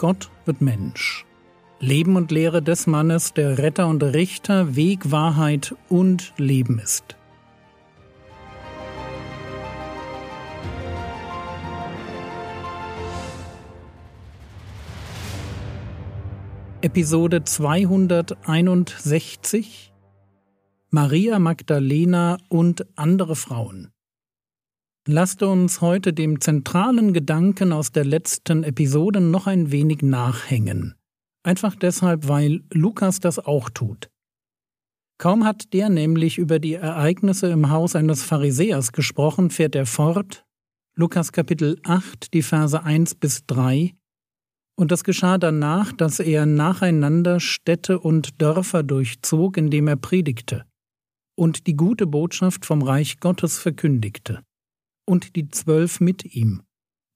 Gott wird Mensch. Leben und Lehre des Mannes, der Retter und Richter, Weg, Wahrheit und Leben ist. Episode 261 Maria Magdalena und andere Frauen. Lasst uns heute dem zentralen Gedanken aus der letzten Episode noch ein wenig nachhängen. Einfach deshalb, weil Lukas das auch tut. Kaum hat der nämlich über die Ereignisse im Haus eines Pharisäers gesprochen, fährt er fort, Lukas Kapitel 8, die Verse 1 bis 3, und das geschah danach, dass er nacheinander Städte und Dörfer durchzog, indem er predigte und die gute Botschaft vom Reich Gottes verkündigte. Und die Zwölf mit ihm,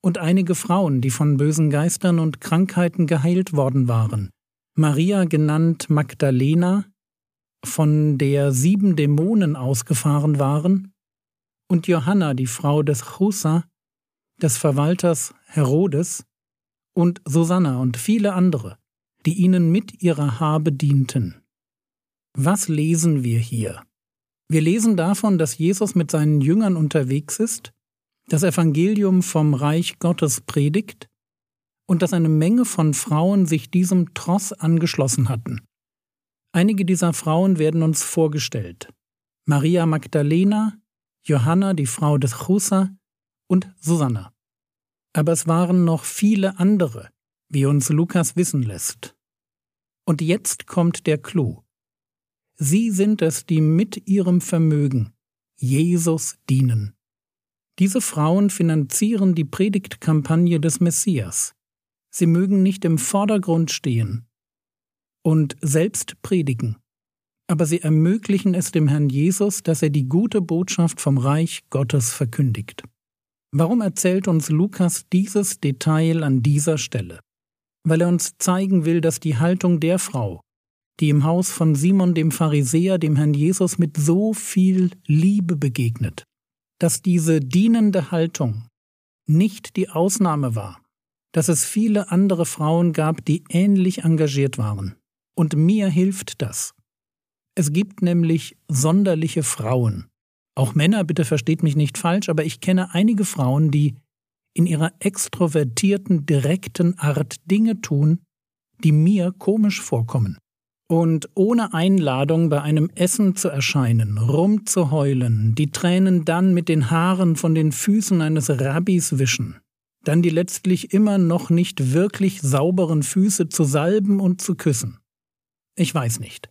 und einige Frauen, die von bösen Geistern und Krankheiten geheilt worden waren. Maria genannt Magdalena, von der sieben Dämonen ausgefahren waren, und Johanna, die Frau des Chusa, des Verwalters Herodes, und Susanna und viele andere, die ihnen mit ihrer Habe dienten. Was lesen wir hier? Wir lesen davon, dass Jesus mit seinen Jüngern unterwegs ist, das Evangelium vom Reich Gottes predigt und dass eine Menge von Frauen sich diesem Tross angeschlossen hatten. Einige dieser Frauen werden uns vorgestellt. Maria Magdalena, Johanna, die Frau des Chusa und Susanna. Aber es waren noch viele andere, wie uns Lukas wissen lässt. Und jetzt kommt der Clou. Sie sind es, die mit ihrem Vermögen Jesus dienen. Diese Frauen finanzieren die Predigtkampagne des Messias. Sie mögen nicht im Vordergrund stehen und selbst predigen, aber sie ermöglichen es dem Herrn Jesus, dass er die gute Botschaft vom Reich Gottes verkündigt. Warum erzählt uns Lukas dieses Detail an dieser Stelle? Weil er uns zeigen will, dass die Haltung der Frau, die im Haus von Simon dem Pharisäer dem Herrn Jesus mit so viel Liebe begegnet, dass diese dienende Haltung nicht die Ausnahme war, dass es viele andere Frauen gab, die ähnlich engagiert waren. Und mir hilft das. Es gibt nämlich sonderliche Frauen, auch Männer, bitte versteht mich nicht falsch, aber ich kenne einige Frauen, die in ihrer extrovertierten, direkten Art Dinge tun, die mir komisch vorkommen. Und ohne Einladung bei einem Essen zu erscheinen, rumzuheulen, die Tränen dann mit den Haaren von den Füßen eines Rabbis wischen, dann die letztlich immer noch nicht wirklich sauberen Füße zu salben und zu küssen. Ich weiß nicht.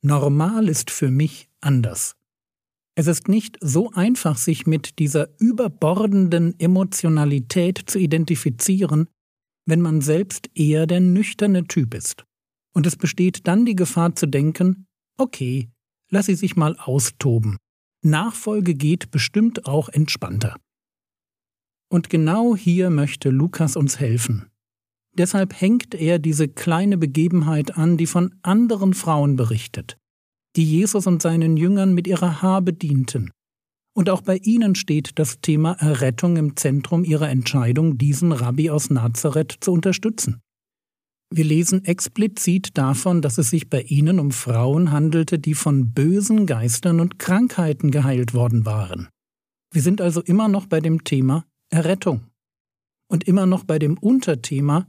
Normal ist für mich anders. Es ist nicht so einfach, sich mit dieser überbordenden Emotionalität zu identifizieren, wenn man selbst eher der nüchterne Typ ist. Und es besteht dann die Gefahr zu denken, okay, lass sie sich mal austoben. Nachfolge geht bestimmt auch entspannter. Und genau hier möchte Lukas uns helfen. Deshalb hängt er diese kleine Begebenheit an, die von anderen Frauen berichtet die Jesus und seinen Jüngern mit ihrer Habe dienten. Und auch bei ihnen steht das Thema Errettung im Zentrum ihrer Entscheidung, diesen Rabbi aus Nazareth zu unterstützen. Wir lesen explizit davon, dass es sich bei ihnen um Frauen handelte, die von bösen Geistern und Krankheiten geheilt worden waren. Wir sind also immer noch bei dem Thema Errettung. Und immer noch bei dem Unterthema,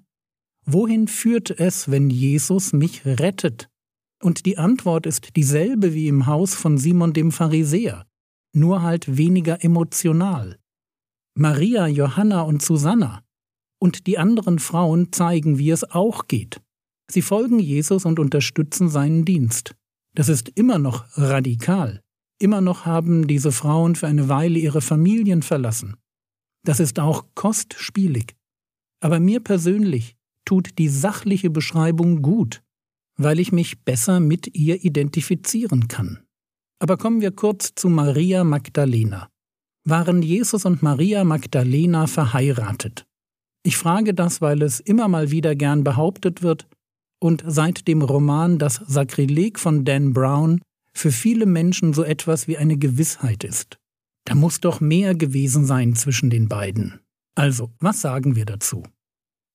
wohin führt es, wenn Jesus mich rettet? Und die Antwort ist dieselbe wie im Haus von Simon dem Pharisäer, nur halt weniger emotional. Maria, Johanna und Susanna und die anderen Frauen zeigen, wie es auch geht. Sie folgen Jesus und unterstützen seinen Dienst. Das ist immer noch radikal. Immer noch haben diese Frauen für eine Weile ihre Familien verlassen. Das ist auch kostspielig. Aber mir persönlich tut die sachliche Beschreibung gut weil ich mich besser mit ihr identifizieren kann. Aber kommen wir kurz zu Maria Magdalena. Waren Jesus und Maria Magdalena verheiratet? Ich frage das, weil es immer mal wieder gern behauptet wird und seit dem Roman Das Sakrileg von Dan Brown für viele Menschen so etwas wie eine Gewissheit ist. Da muss doch mehr gewesen sein zwischen den beiden. Also, was sagen wir dazu?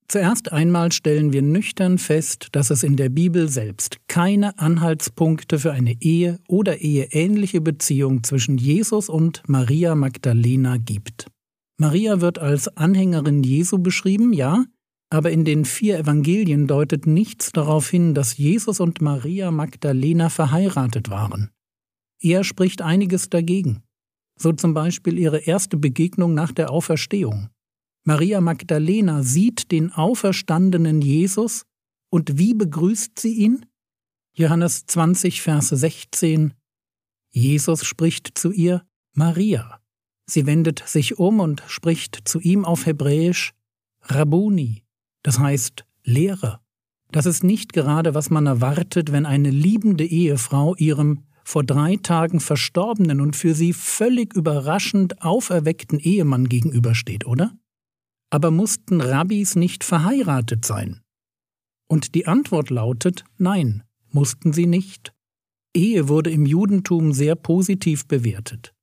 Zuerst einmal stellen wir nüchtern fest, dass es in der Bibel selbst keine Anhaltspunkte für eine Ehe oder eheähnliche Beziehung zwischen Jesus und Maria Magdalena gibt. Maria wird als Anhängerin Jesu beschrieben, ja, aber in den vier Evangelien deutet nichts darauf hin, dass Jesus und Maria Magdalena verheiratet waren. Er spricht einiges dagegen, so zum Beispiel ihre erste Begegnung nach der Auferstehung. Maria Magdalena sieht den auferstandenen Jesus und wie begrüßt sie ihn? Johannes 20, Verse 16 Jesus spricht zu ihr Maria. Sie wendet sich um und spricht zu ihm auf Hebräisch Rabuni, das heißt Lehrer. Das ist nicht gerade, was man erwartet, wenn eine liebende Ehefrau ihrem vor drei Tagen verstorbenen und für sie völlig überraschend auferweckten Ehemann gegenübersteht, oder? Aber mussten Rabbis nicht verheiratet sein? Und die Antwort lautet Nein, mussten sie nicht. Ehe wurde im Judentum sehr positiv bewertet.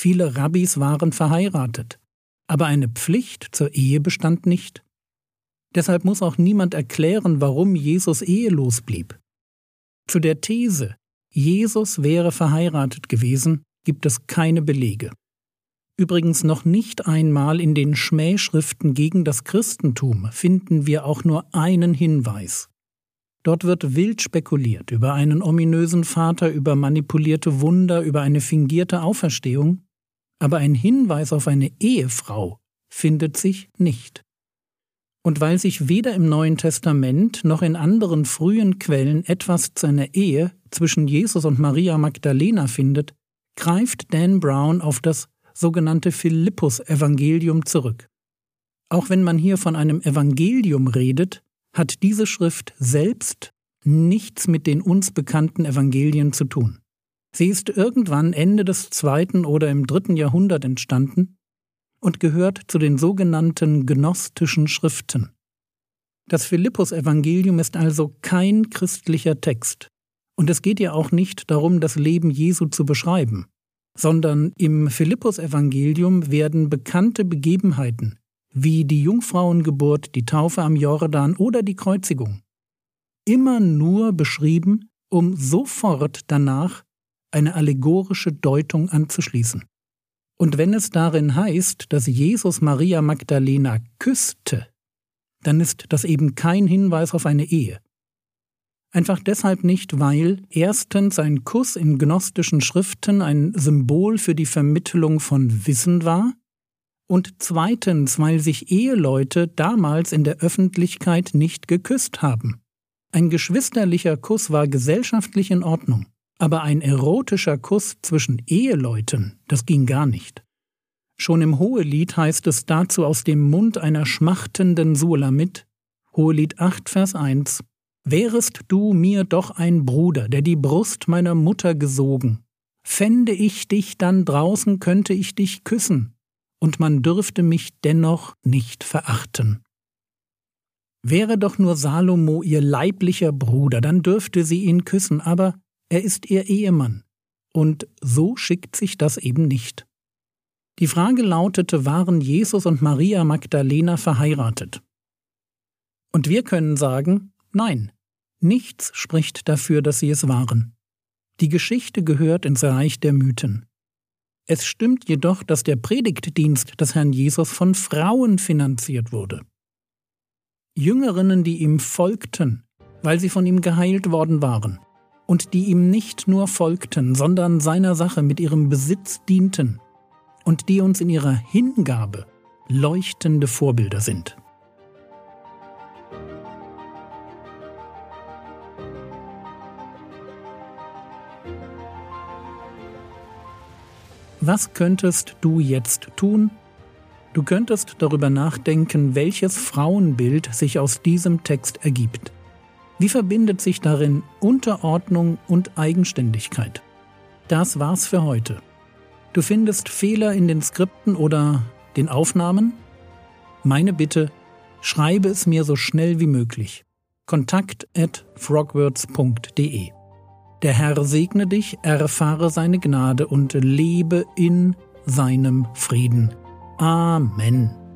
Viele Rabbis waren verheiratet, aber eine Pflicht zur Ehe bestand nicht. Deshalb muss auch niemand erklären, warum Jesus ehelos blieb. Zu der These, Jesus wäre verheiratet gewesen, gibt es keine Belege übrigens noch nicht einmal in den Schmähschriften gegen das Christentum finden wir auch nur einen Hinweis. Dort wird wild spekuliert über einen ominösen Vater, über manipulierte Wunder, über eine fingierte Auferstehung, aber ein Hinweis auf eine Ehefrau findet sich nicht. Und weil sich weder im Neuen Testament noch in anderen frühen Quellen etwas zu einer Ehe zwischen Jesus und Maria Magdalena findet, greift Dan Brown auf das sogenannte Philippus-Evangelium zurück. Auch wenn man hier von einem Evangelium redet, hat diese Schrift selbst nichts mit den uns bekannten Evangelien zu tun. Sie ist irgendwann Ende des zweiten oder im dritten Jahrhundert entstanden und gehört zu den sogenannten gnostischen Schriften. Das Philippus-Evangelium ist also kein christlicher Text, und es geht ja auch nicht darum, das Leben Jesu zu beschreiben sondern im Philippus-Evangelium werden bekannte Begebenheiten wie die Jungfrauengeburt, die Taufe am Jordan oder die Kreuzigung immer nur beschrieben, um sofort danach eine allegorische Deutung anzuschließen. Und wenn es darin heißt, dass Jesus Maria Magdalena küsste, dann ist das eben kein Hinweis auf eine Ehe. Einfach deshalb nicht, weil erstens ein Kuss in gnostischen Schriften ein Symbol für die Vermittlung von Wissen war und zweitens, weil sich Eheleute damals in der Öffentlichkeit nicht geküsst haben. Ein geschwisterlicher Kuss war gesellschaftlich in Ordnung, aber ein erotischer Kuss zwischen Eheleuten, das ging gar nicht. Schon im Hohelied heißt es dazu aus dem Mund einer schmachtenden Sulamit, Hohelied 8, Vers 1, Wärest du mir doch ein Bruder, der die Brust meiner Mutter gesogen, fände ich dich dann draußen, könnte ich dich küssen, und man dürfte mich dennoch nicht verachten. Wäre doch nur Salomo ihr leiblicher Bruder, dann dürfte sie ihn küssen, aber er ist ihr Ehemann, und so schickt sich das eben nicht. Die Frage lautete, waren Jesus und Maria Magdalena verheiratet? Und wir können sagen, nein, Nichts spricht dafür, dass sie es waren. Die Geschichte gehört ins Reich der Mythen. Es stimmt jedoch, dass der Predigtdienst des Herrn Jesus von Frauen finanziert wurde. Jüngerinnen, die ihm folgten, weil sie von ihm geheilt worden waren, und die ihm nicht nur folgten, sondern seiner Sache mit ihrem Besitz dienten, und die uns in ihrer Hingabe leuchtende Vorbilder sind. Was könntest du jetzt tun? Du könntest darüber nachdenken, welches Frauenbild sich aus diesem Text ergibt. Wie verbindet sich darin Unterordnung und Eigenständigkeit? Das war's für heute. Du findest Fehler in den Skripten oder den Aufnahmen? Meine Bitte, schreibe es mir so schnell wie möglich. Kontakt at frogwords.de der Herr segne dich, erfahre seine Gnade und lebe in seinem Frieden. Amen.